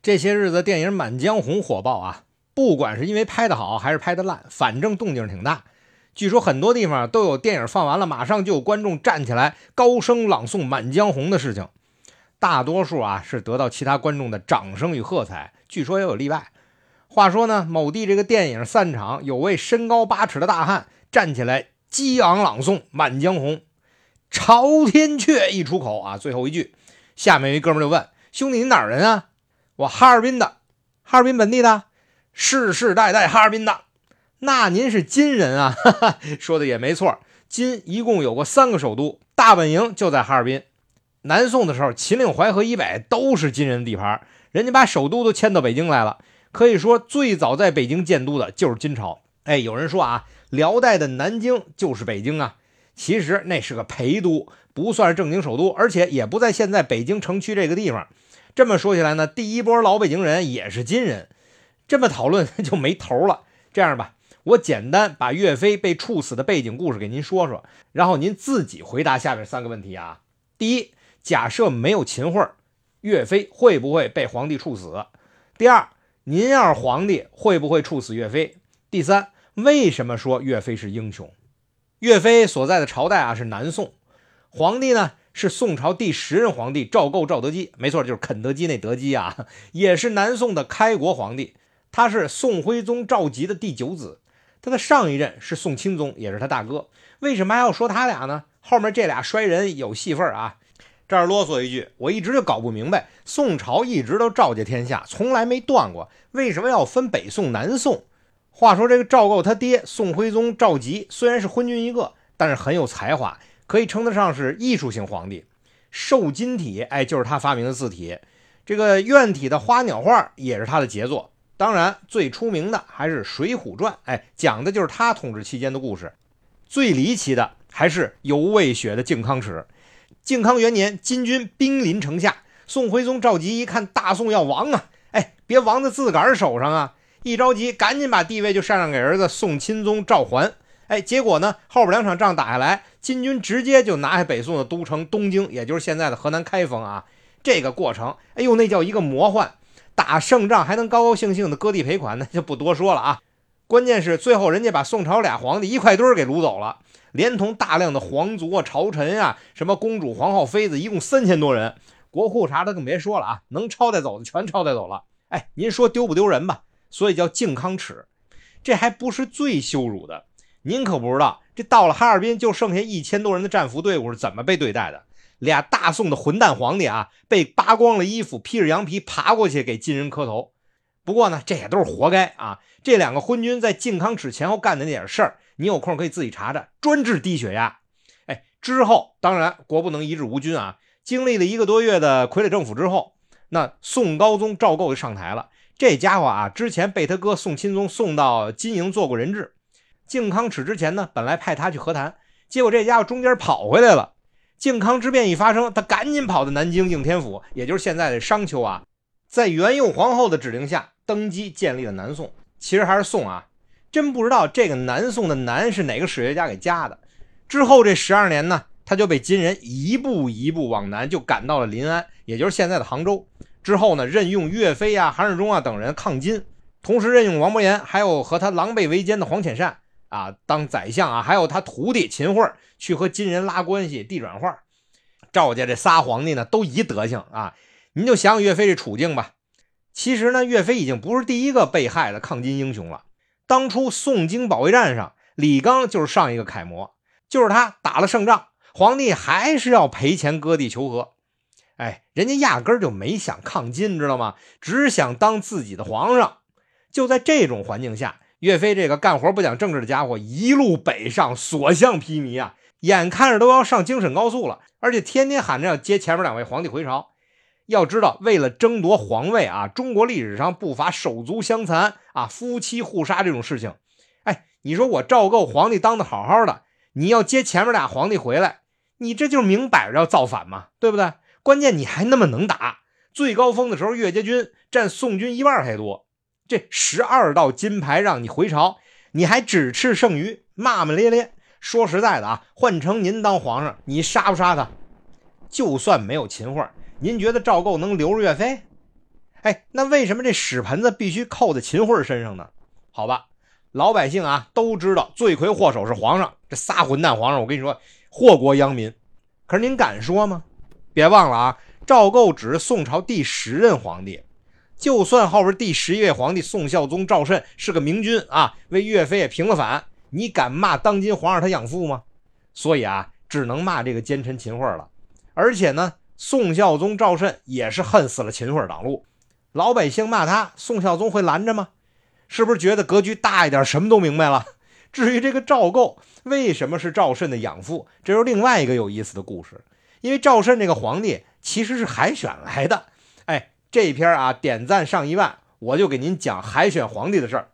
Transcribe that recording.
这些日子电影《满江红》火爆啊，不管是因为拍得好还是拍得烂，反正动静挺大。据说很多地方都有电影放完了，马上就有观众站起来高声朗诵《满江红》的事情。大多数啊是得到其他观众的掌声与喝彩，据说也有例外。话说呢，某地这个电影散场，有位身高八尺的大汉站起来激昂朗诵《满江红》，朝天阙一出口啊，最后一句，下面一哥们就问兄弟：“你哪儿人啊？”我哈尔滨的，哈尔滨本地的，世世代代哈尔滨的。那您是金人啊？哈哈，说的也没错。金一共有过三个首都，大本营就在哈尔滨。南宋的时候，秦岭淮河以北都是金人的地盘，人家把首都都迁到北京来了。可以说，最早在北京建都的就是金朝。哎，有人说啊，辽代的南京就是北京啊。其实那是个陪都，不算是正经首都，而且也不在现在北京城区这个地方。这么说起来呢，第一波老北京人也是金人，这么讨论 就没头了。这样吧，我简单把岳飞被处死的背景故事给您说说，然后您自己回答下面三个问题啊。第一，假设没有秦桧，岳飞会不会被皇帝处死？第二，您要是皇帝，会不会处死岳飞？第三，为什么说岳飞是英雄？岳飞所在的朝代啊是南宋，皇帝呢？是宋朝第十任皇帝赵构赵德基，没错，就是肯德基那德基啊，也是南宋的开国皇帝。他是宋徽宗赵佶的第九子，他的上一任是宋钦宗，也是他大哥。为什么还要说他俩呢？后面这俩衰人有戏份啊。这儿啰嗦一句，我一直就搞不明白，宋朝一直都赵家天下，从来没断过，为什么要分北宋南宋？话说这个赵构他爹宋徽宗赵佶虽然是昏君一个，但是很有才华。可以称得上是艺术型皇帝，瘦金体，哎，就是他发明的字体。这个院体的花鸟画也是他的杰作。当然，最出名的还是《水浒传》，哎，讲的就是他统治期间的故事。最离奇的还是有魏雪的靖康耻。靖康元年，金军兵临城下，宋徽宗赵佶一看大宋要亡啊，哎，别亡在自个儿手上啊！一着急，赶紧把地位就禅让给儿子宋钦宗赵桓。哎，结果呢，后边两场仗打下来。金军直接就拿下北宋的都城东京，也就是现在的河南开封啊。这个过程，哎呦，那叫一个魔幻！打胜仗还能高高兴兴的割地赔款，那就不多说了啊。关键是最后人家把宋朝俩皇帝一块堆儿给掳走了，连同大量的皇族啊、朝臣啊、什么公主、皇后、妃子，一共三千多人。国库啥的更别说了啊，能抄带走的全抄带走了。哎，您说丢不丢人吧？所以叫靖康耻。这还不是最羞辱的，您可不知道。这到了哈尔滨，就剩下一千多人的战俘队伍是怎么被对待的？俩大宋的混蛋皇帝啊，被扒光了衣服，披着羊皮爬过去给金人磕头。不过呢，这也都是活该啊！这两个昏君在靖康耻前后干的那点事儿，你有空可以自己查查，专治低血压。哎，之后当然国不能一日无君啊！经历了一个多月的傀儡政府之后，那宋高宗赵构就上台了。这家伙啊，之前被他哥宋钦宗送到金营做过人质。靖康耻之前呢，本来派他去和谈，结果这家伙中间跑回来了。靖康之变一发生，他赶紧跑到南京应天府，也就是现在的商丘啊，在元佑皇后的指令下登基建立了南宋。其实还是宋啊，真不知道这个南宋的南是哪个史学家给加的。之后这十二年呢，他就被金人一步一步往南，就赶到了临安，也就是现在的杭州。之后呢，任用岳飞啊、韩世忠啊等人抗金，同时任用王伯言，还有和他狼狈为奸的黄潜善。啊，当宰相啊，还有他徒弟秦桧去和金人拉关系、递转话。赵家这仨皇帝呢，都一德行啊。您就想想岳飞这处境吧。其实呢，岳飞已经不是第一个被害的抗金英雄了。当初宋京保卫战上，李纲就是上一个楷模，就是他打了胜仗，皇帝还是要赔钱割地求和。哎，人家压根儿就没想抗金，知道吗？只想当自己的皇上。就在这种环境下。岳飞这个干活不讲政治的家伙，一路北上，所向披靡啊！眼看着都要上京沈高速了，而且天天喊着要接前面两位皇帝回朝。要知道，为了争夺皇位啊，中国历史上不乏手足相残啊、夫妻互杀这种事情。哎，你说我赵构皇帝当的好好的，你要接前面俩皇帝回来，你这就明摆着要造反嘛，对不对？关键你还那么能打，最高峰的时候，岳家军占宋军一半还多。这十二道金牌让你回朝，你还只吃剩余，骂骂咧咧。说实在的啊，换成您当皇上，你杀不杀他？就算没有秦桧，您觉得赵构能留着岳飞？哎，那为什么这屎盆子必须扣在秦桧身上呢？好吧，老百姓啊都知道罪魁祸首是皇上，这仨混蛋皇上，我跟你说祸国殃民。可是您敢说吗？别忘了啊，赵构只是宋朝第十任皇帝，就算后边第十一位皇帝宋孝宗赵慎是个明君啊，为岳飞也平了反，你敢骂当今皇上他养父吗？所以啊，只能骂这个奸臣秦桧了。而且呢，宋孝宗赵慎也是恨死了秦桧挡路。老百姓骂他，宋孝宗会拦着吗？是不是觉得格局大一点，什么都明白了？至于这个赵构为什么是赵慎的养父，这是另外一个有意思的故事。因为赵慎这个皇帝其实是海选来的。这一篇啊点赞上一万，我就给您讲海选皇帝的事儿。